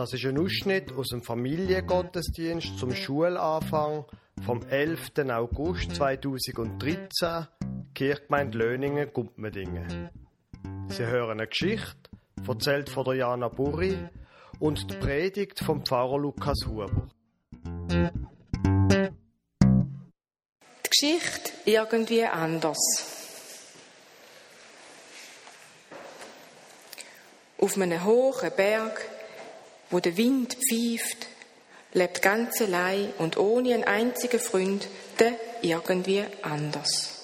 Das ist ein Ausschnitt aus dem Familiengottesdienst zum Schulanfang vom 11. August 2013, Kirchgemeinde Löningen, Gumpmedingen. Sie hören eine Geschichte, erzählt von der Jana Burri und die Predigt vom Pfarrer Lukas Huber. Die Geschichte irgendwie anders. Auf einem hohen Berg, wo der Wind pfeift, lebt ganz allein und ohne einen einzigen Freund der irgendwie anders.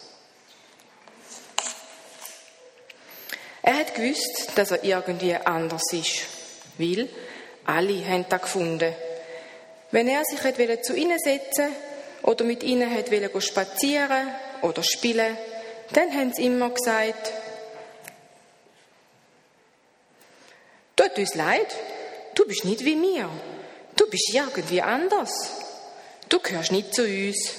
Er hat gewusst, dass er irgendwie anders ist, weil alle haben das gefunden. Wenn er sich hat zu ihnen setzen oder mit ihnen hat spazieren oder spielen, dann haben sie immer gesagt, tut uns leid, du bist nicht wie mir, du bist irgendwie anders, du gehörst nicht zu uns.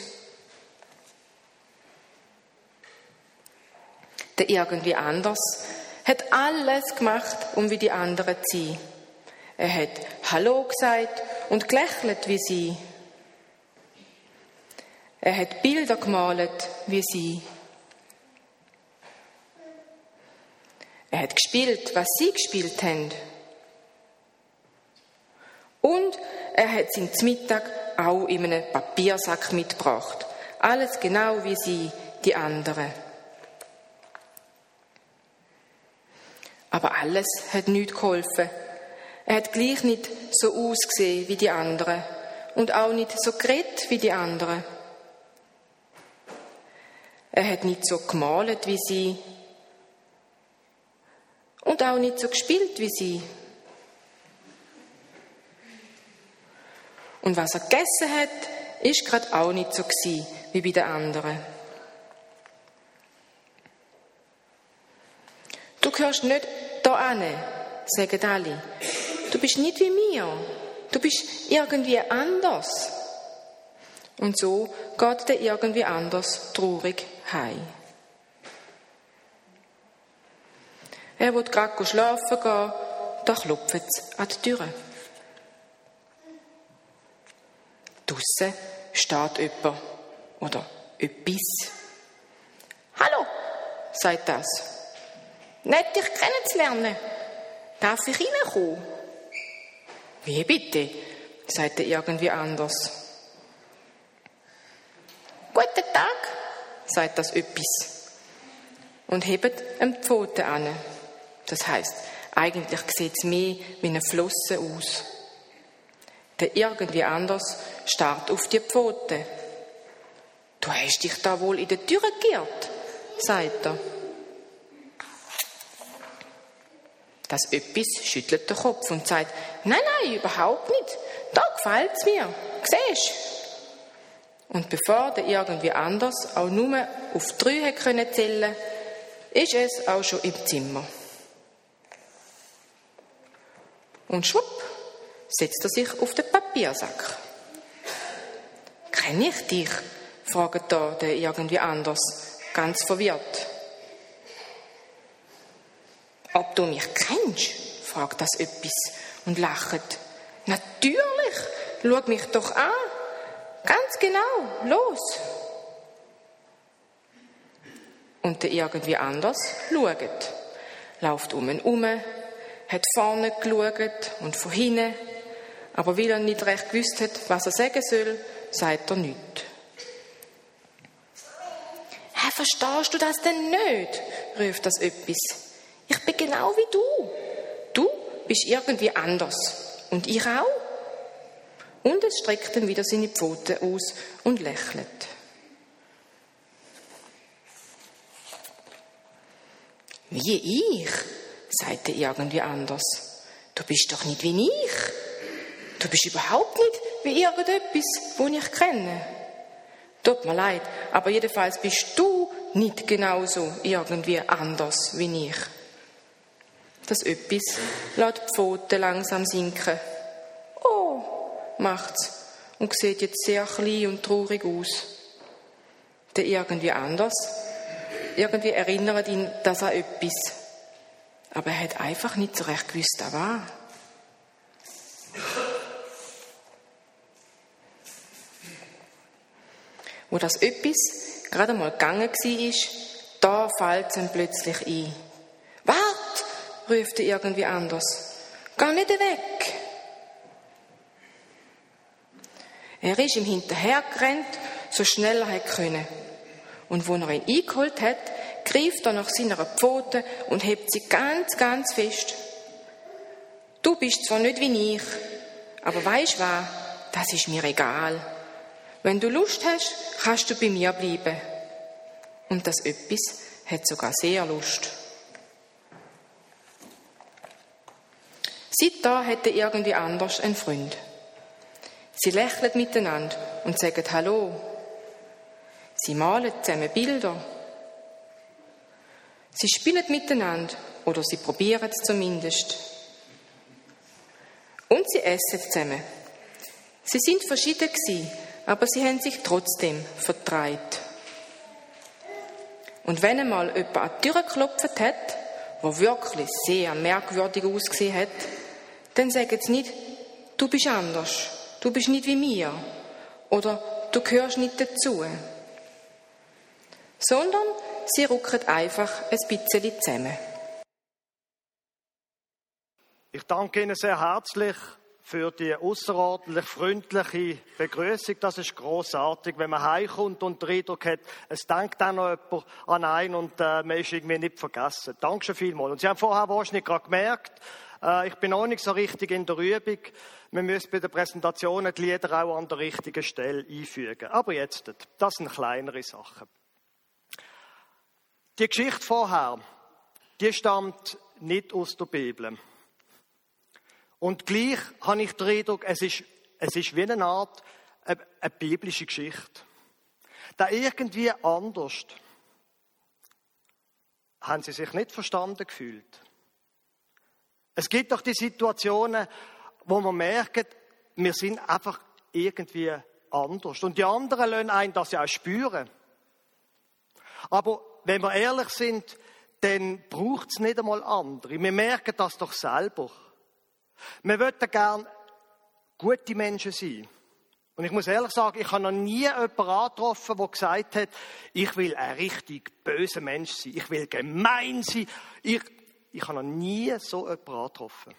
Der irgendwie anders hat alles gemacht, um wie die anderen zu sein. Er hat Hallo gesagt und gelächelt wie sie. Er hat Bilder gemalt wie sie. Er hat gespielt, was sie gespielt haben. Und er hat seinen Mittag auch in einem Papiersack mitgebracht. Alles genau wie sie, die anderen. Aber alles hat nichts geholfen. Er hat gleich nicht so ausgesehen wie die anderen und auch nicht so geredet wie die anderen. Er hat nicht so gemalt wie sie und auch nicht so gespielt wie sie. Und was er gegessen hat, ist gerade auch nicht so gewesen, wie bei den anderen. Du gehörst nicht da an, sagen alle. Du bist nicht wie mir. Du bist irgendwie anders. Und so geht der irgendwie anders traurig heim. Er will gerade schlafen gehen, da klopft es an die Tür. Draussen steht jemand oder etwas. Hallo, sagt das. Nett, dich kennenzulernen. Darf ich reinkommen? Wie bitte? sagt er irgendwie anders. Guten Tag, sagt das etwas. Und hebt ihm die Pfote an. Das heißt, eigentlich sieht es mehr wie eine Flosse aus. Der irgendwie anders starrt auf die Pfote. Du hast dich da wohl in der Tür geirrt, sagt er. Das Öppis schüttelt den Kopf und sagt, nein, nein, überhaupt nicht. Da gefällt's mir. Siehst Und bevor der irgendwie anders auch nur auf drei können zählen, ist es auch schon im Zimmer. Und schwupp, setzt er sich auf den Papiersack. Kenne ich dich? fragt da der irgendwie anders, ganz verwirrt. Ob du mich kennst? fragt das etwas und lacht. Natürlich, schau mich doch an. Ganz genau, los. Und der irgendwie anders schaut, läuft um und um, hat vorne geschaut und von hinten, aber weil er nicht recht gewusst hat, was er sagen soll, sagt er nichts. Hä, verstehst du das denn nicht? ruft das etwas. Ich bin genau wie du. Du bist irgendwie anders. Und ich auch. Und es streckt dann wieder seine Pfoten aus und lächelt. Wie ich, sagte irgendwie anders. Du bist doch nicht wie ich. Du bist überhaupt nicht wie irgendetwas, wo ich kenne. Tut mir leid, aber jedenfalls bist du nicht genauso irgendwie anders wie ich. Das Öppis lässt die Pfoten langsam sinken. Oh, macht's und sieht jetzt sehr klein und traurig aus. Der irgendwie anders. Irgendwie erinnert ihn das an etwas. Aber er hat einfach nicht so recht gewusst, was Wo das etwas gerade mal gegangen war, da fällt es ihm plötzlich ein. Wart, ruft er irgendwie anders. Geh nicht weg. Er ist ihm hinterhergerannt, so schnell er können. Und wo er ihn eingeholt hat, greift er nach seiner Pfote und hebt sie ganz, ganz fest. Du bist zwar nicht wie ich, aber weisst was? Das ist mir egal. Wenn du Lust hast, kannst du bei mir bleiben. Und das Öppis hat sogar sehr Lust. Seit da er irgendwie anders einen Freund. Sie lächeln miteinander und sagen Hallo. Sie malen zusammen Bilder. Sie spielen miteinander oder sie probieren es zumindest. Und sie essen zusammen. Sie sind verschieden aber sie haben sich trotzdem vertreibt. Und wenn einmal jemand an die Tür geklopft hat, wo wirklich sehr merkwürdig ausgesehen hat, dann sagen sie nicht, du bist anders, du bist nicht wie mir oder du gehörst nicht dazu. Sondern sie rücken einfach ein bisschen zusammen. Ich danke Ihnen sehr herzlich für die außerordentlich freundliche Begrüßung. Das ist großartig, wenn man heimkommt und den Eindruck hat, es denkt auch noch jemand an einen und äh, man ist irgendwie nicht vergessen. Danke schon vielmals. Und Sie haben vorher wahrscheinlich gerade gemerkt, äh, ich bin auch nicht so richtig in der Übung. Wir müssen bei der Präsentation die Lieder auch an der richtigen Stelle einfügen. Aber jetzt, das sind kleinere Sachen. Die Geschichte vorher, die stammt nicht aus der Bibel. Und gleich habe ich den Eindruck, es ist, es ist wie eine Art eine, eine biblische Geschichte. Da irgendwie anders haben sie sich nicht verstanden gefühlt. Es gibt doch die Situationen, wo man merkt, wir sind einfach irgendwie anders. Und die anderen lassen einen das ja auch spüren. Aber wenn wir ehrlich sind, dann braucht es nicht einmal andere. Wir merken das doch selber. Wir wollten gern gute Menschen sein. Und ich muss ehrlich sagen, ich habe noch nie jemanden angetroffen, der gesagt hat, ich will ein richtig böser Mensch sein, ich will gemein sein. Ich, ich habe noch nie so jemanden angetroffen.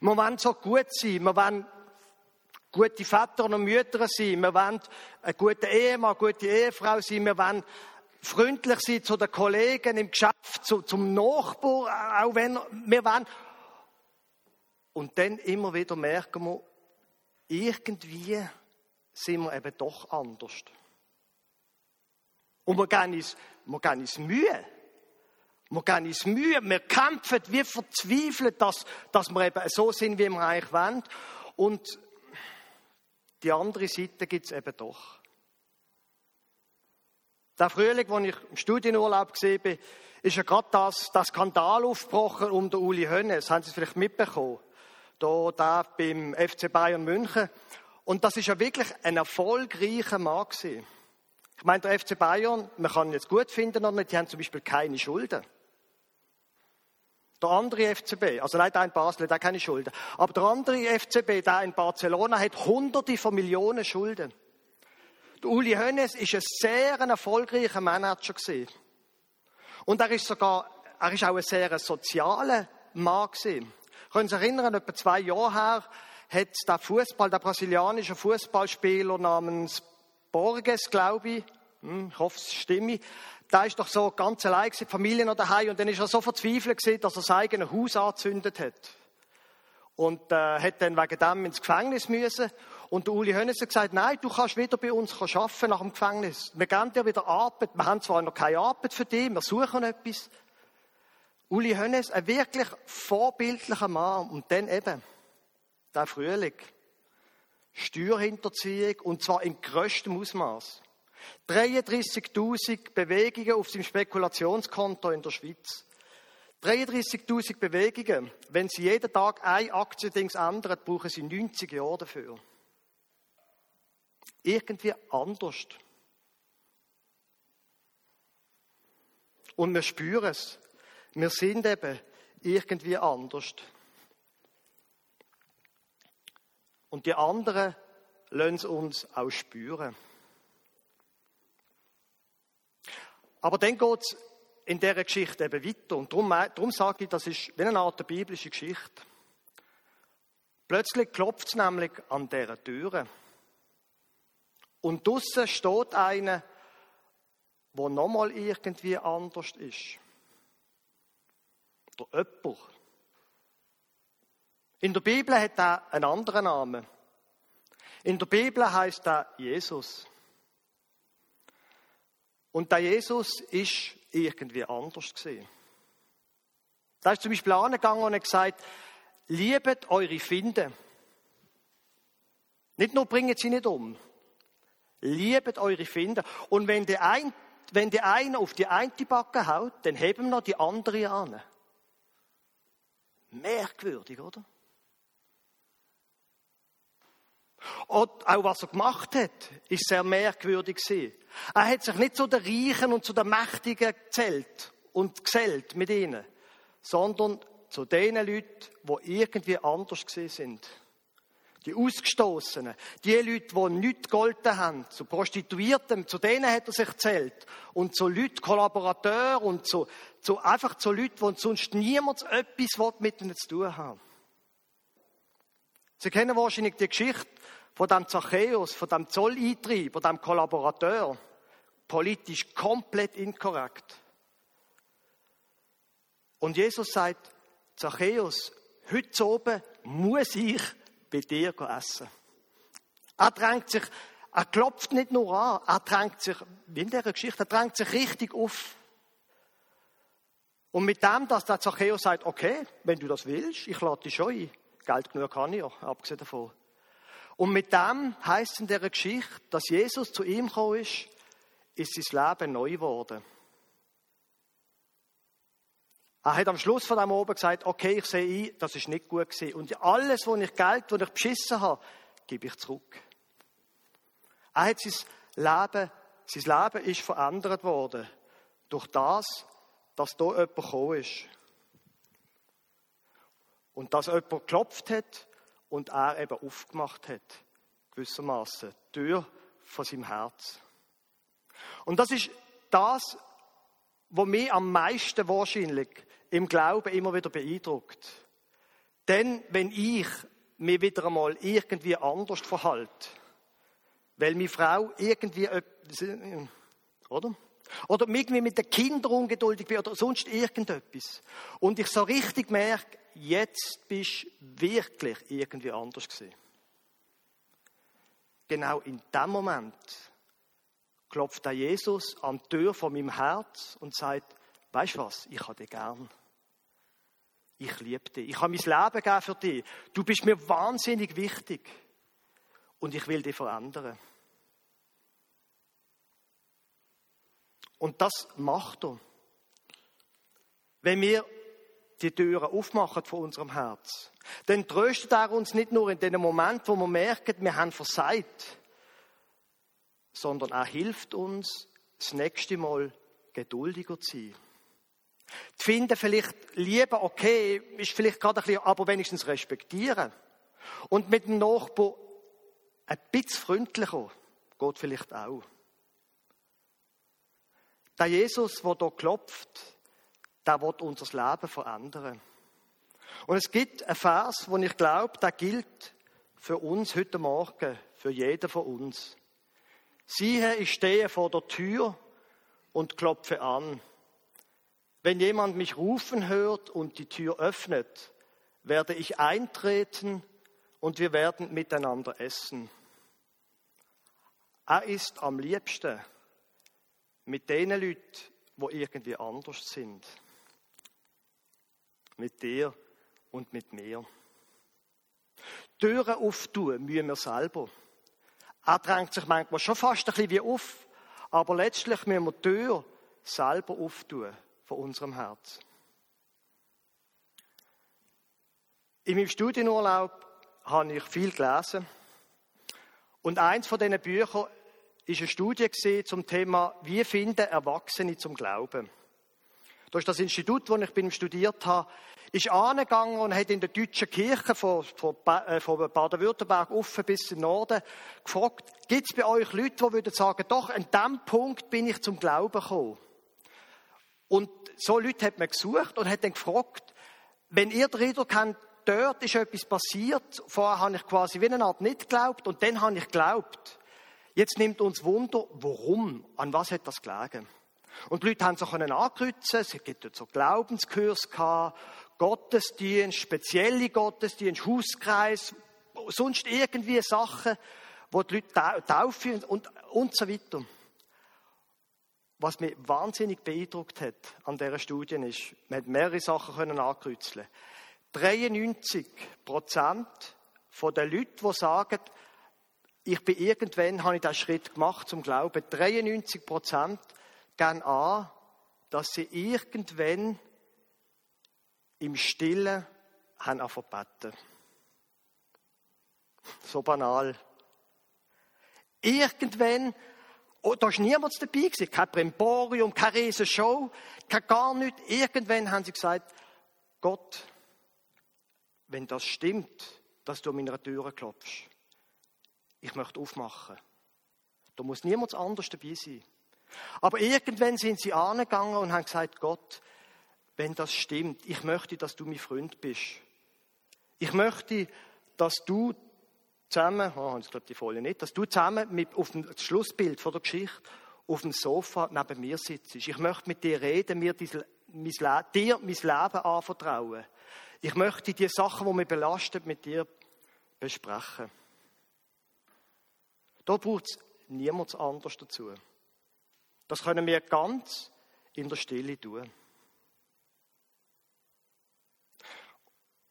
Wir wollen so gut sein, wir wollen gute Väter und Mütter sein, wir wollen ein guter Ehemann, eine gute Ehefrau sein, wir wollen freundlich sein zu den Kollegen im Geschäft, zu, zum Nachbar, auch wenn wir wollen und dann immer wieder merken wir, irgendwie sind wir eben doch anders. Und wir geben uns, wir geben uns Mühe. Wir geben uns Mühe. Wir kämpfen, wir verzweifeln, dass, dass wir eben so sind, wie wir eigentlich wollen. Und die andere Seite gibt es eben doch. Der Frühling, als ich im Studienurlaub gesehen bin, ist ja gerade das, das Skandal aufgebrochen um den Uli Hönnes. Haben Sie es vielleicht mitbekommen? Da, da beim FC Bayern München. Und das ist ja wirklich ein erfolgreicher Mann gewesen. Ich meine, der FC Bayern, man kann ihn jetzt gut finden oder nicht, die haben zum Beispiel keine Schulden. Der andere FCB, also nein, der in Basel hat keine Schulden. Aber der andere FCB, der in Barcelona, hat hunderte von Millionen Schulden. Der Uli Hoeneß ist ein sehr erfolgreicher Manager gewesen. Und er ist sogar, er ist auch ein sehr sozialer Mann gewesen. Können Sie sich erinnern, etwa zwei Jahre her hat der Fußball, der brasilianische Fußballspieler namens Borges, glaube ich, hm, ich hoffe, es stimmt, der ist doch so ganz allein die Familie noch daheim und dann ist er so verzweifelt gewesen, dass er sein eigenes Haus angezündet hat. Und äh, hat dann wegen dem ins Gefängnis müssen. Und der Uli Hönes hat gesagt, nein, du kannst wieder bei uns arbeiten nach dem Gefängnis. Wir geben dir wieder Arbeit. Wir haben zwar noch keine Arbeit für dich, wir suchen etwas. Uli Hönnes, ein wirklich vorbildlicher Mann. Und dann eben, der Frühling. Steuerhinterziehung, und zwar in größtem Ausmaß. 33.000 Bewegungen auf seinem Spekulationskonto in der Schweiz. 33.000 Bewegungen. Wenn Sie jeden Tag ein Aktiendings ändern, brauchen Sie 90 Jahre dafür. Irgendwie anders. Und wir spüren es. Wir sind eben irgendwie anders. Und die anderen lassen sie uns auch spüren. Aber dann geht es in dieser Geschichte eben weiter. Und darum, darum sage ich, das ist wie eine Art biblische Geschichte. Plötzlich klopft es nämlich an dieser Türe. Und draussen steht einer, der nochmal irgendwie anders ist. Der jemand. In der Bibel hat er einen anderen Namen. In der Bibel heißt er Jesus. Und der Jesus ist irgendwie anders gesehen. Da ist zum Beispiel angegangen und hat gesagt, liebet eure Finde. Nicht nur bringen sie nicht um. Liebet eure Finde. Und wenn der, ein, wenn der eine auf die eine Backe haut, dann heben wir die andere an. Merkwürdig, oder? Und auch was er gemacht hat, ist sehr merkwürdig gewesen. Er hat sich nicht zu den Reichen und zu den Mächtigen gezählt und gesellt mit ihnen, sondern zu den Leuten, die irgendwie anders gesehen sind. Die Ausgestoßenen, die Leute, die nichts gegolten haben, zu Prostituierten, zu denen hat er sich gezählt. Und zu Leuten, Kollaborateuren und zu, zu, einfach zu Leuten, die sonst niemand etwas mit ihnen zu tun haben. Sie kennen wahrscheinlich die Geschichte von dem Zachäus, von dem Zolleintreiber, dem Kollaborateur. Politisch komplett inkorrekt. Und Jesus sagt, Zachäus, heute oben muss ich bei dir essen. Er drängt sich, er klopft nicht nur an, er drängt sich, wie in dieser Geschichte, er drängt sich richtig auf. Und mit dem, dass der Zachäus sagt, okay, wenn du das willst, ich lade dich schon ein. Geld genug kann ich ja, abgesehen davon. Und mit dem heißt in dieser Geschichte, dass Jesus zu ihm gekommen ist, ist sein Leben neu geworden. Er hat am Schluss von dem oben gesagt, okay, ich sehe ein, das ist nicht gut gewesen. Und alles, was ich Geld, was ich beschissen habe, gebe ich zurück. Er hat sein Leben, sein Leben ist verändert worden. Durch das, dass da jemand gekommen ist. Und dass jemand geklopft hat und er eben aufgemacht hat. Gewissermaßen. Die Tür von seinem Herz. Und das ist das, was mich am meisten wahrscheinlich im Glauben immer wieder beeindruckt. Denn wenn ich mich wieder einmal irgendwie anders verhalte, weil meine Frau irgendwie, oder? Oder irgendwie mit den Kindern ungeduldig bin oder sonst irgendetwas. Und ich so richtig merke, jetzt bist du wirklich irgendwie anders gewesen. Genau in dem Moment klopft der Jesus an die Tür von meinem Herz und sagt, weißt du was, ich habe dich gern. Ich liebe dich. Ich habe mein Leben gegeben für dich. Du bist mir wahnsinnig wichtig. Und ich will dich verändern. Und das macht er. Wenn wir die Türen aufmachen von unserem Herz, dann tröstet er uns nicht nur in dem Moment, wo wir merken, wir haben versagt, sondern er hilft uns, das nächste Mal geduldiger zu sein. Finden, vielleicht Liebe, okay, ist vielleicht gerade ein bisschen, aber wenigstens respektieren. Und mit dem Nachbarn ein bisschen freundlicher geht vielleicht auch. Der Jesus, der hier klopft, der wird unser Leben verändern. Und es gibt einen Vers, wo ich glaube, der gilt für uns heute Morgen, für jeden von uns. Siehe, ich stehe vor der Tür und klopfe an. Wenn jemand mich rufen hört und die Tür öffnet, werde ich eintreten und wir werden miteinander essen. Er ist am liebsten mit den Leuten, die irgendwie anders sind. Mit dir und mit mir. Türen auftun müssen wir selber. Er drängt sich manchmal schon fast ein bisschen wie auf, aber letztlich müssen wir die Tür selber auftun von unserem Herz. In meinem Studienurlaub habe ich viel gelesen. Und eins von diesen Büchern ist eine Studie zum Thema, wie finden Erwachsene zum Glauben. Ist das Institut, wo ich studiert habe, ist angegangen und hat in der deutschen Kirche von, von, äh, von Baden-Württemberg offen bis in den Norden gefragt, gibt es bei euch Leute, die würden sagen, doch, an dem Punkt bin ich zum Glauben gekommen. Und so Leute hat man gesucht und hat dann gefragt, wenn ihr den Eindruck habt, dort ist etwas passiert, vorher habe ich quasi wie eine Art nicht geglaubt und dann habe ich geglaubt. Jetzt nimmt uns Wunder, warum, an was hat das gelegen? Und die Leute haben können ankreuzen, es gibt dort so Glaubenskurs Gottesdienst, spezielle Gottesdienst, Hauskreis, sonst irgendwie Sachen, wo die Leute taufen und, und so weiter. Was mich wahnsinnig beeindruckt hat an dieser Studie ist, man hat mehrere Sachen können ankreuzeln. 93 Prozent von den Leuten, die sagen, ich bin irgendwann, habe ich diesen Schritt gemacht zum Glauben, 93 Prozent gehen an, dass sie irgendwann im Stillen haben angefangen So banal. Irgendwann, oh, da war niemand dabei gewesen, kein Brimborium, keine riesen Show, kein gar nichts. Irgendwann haben sie gesagt, Gott, wenn das stimmt, dass du an meiner Tür klopfst, ich möchte aufmachen. Da muss niemand anders dabei sein. Aber irgendwann sind sie angegangen und haben gesagt, Gott, wenn das stimmt, ich möchte, dass du mein Freund bist. Ich möchte, dass du zusammen, oh, ich glaube die Folie nicht, dass du zusammen mit, auf dem Schlussbild von der Geschichte auf dem Sofa neben mir sitzt. Ich möchte mit dir reden, mir diese, mein, dir mein Leben anvertrauen. Ich möchte die Sachen, die mich belasten, mit dir besprechen. Da braucht es niemand anders dazu. Das können wir ganz in der Stille tun.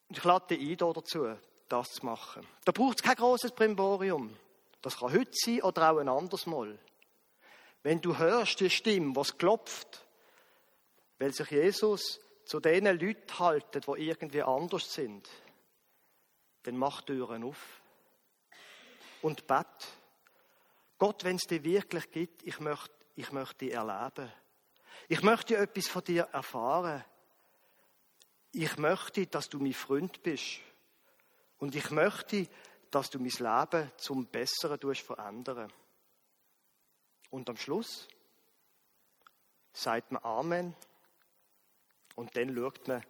Ich lade dich ein dazu, das zu machen. Da braucht es kein großes Primborium. Das kann heute sein oder auch ein anderes Mal. Wenn du hörst die Stimme, was klopft, weil sich Jesus zu den Leuten haltet, die irgendwie anders sind, dann mach Türen auf und bet. Gott, wenn es dir wirklich gibt, ich möchte, ich möchte dich erleben. Ich möchte etwas von dir erfahren ich möchte, dass du mein Freund bist. Und ich möchte, dass du mein Leben zum Besseren verändern. Und am Schluss sagt man Amen. Und dann schaut man,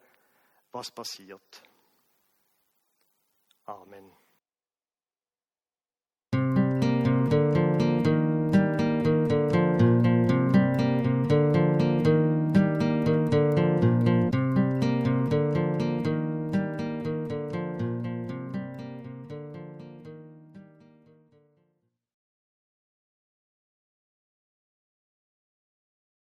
was passiert. Amen.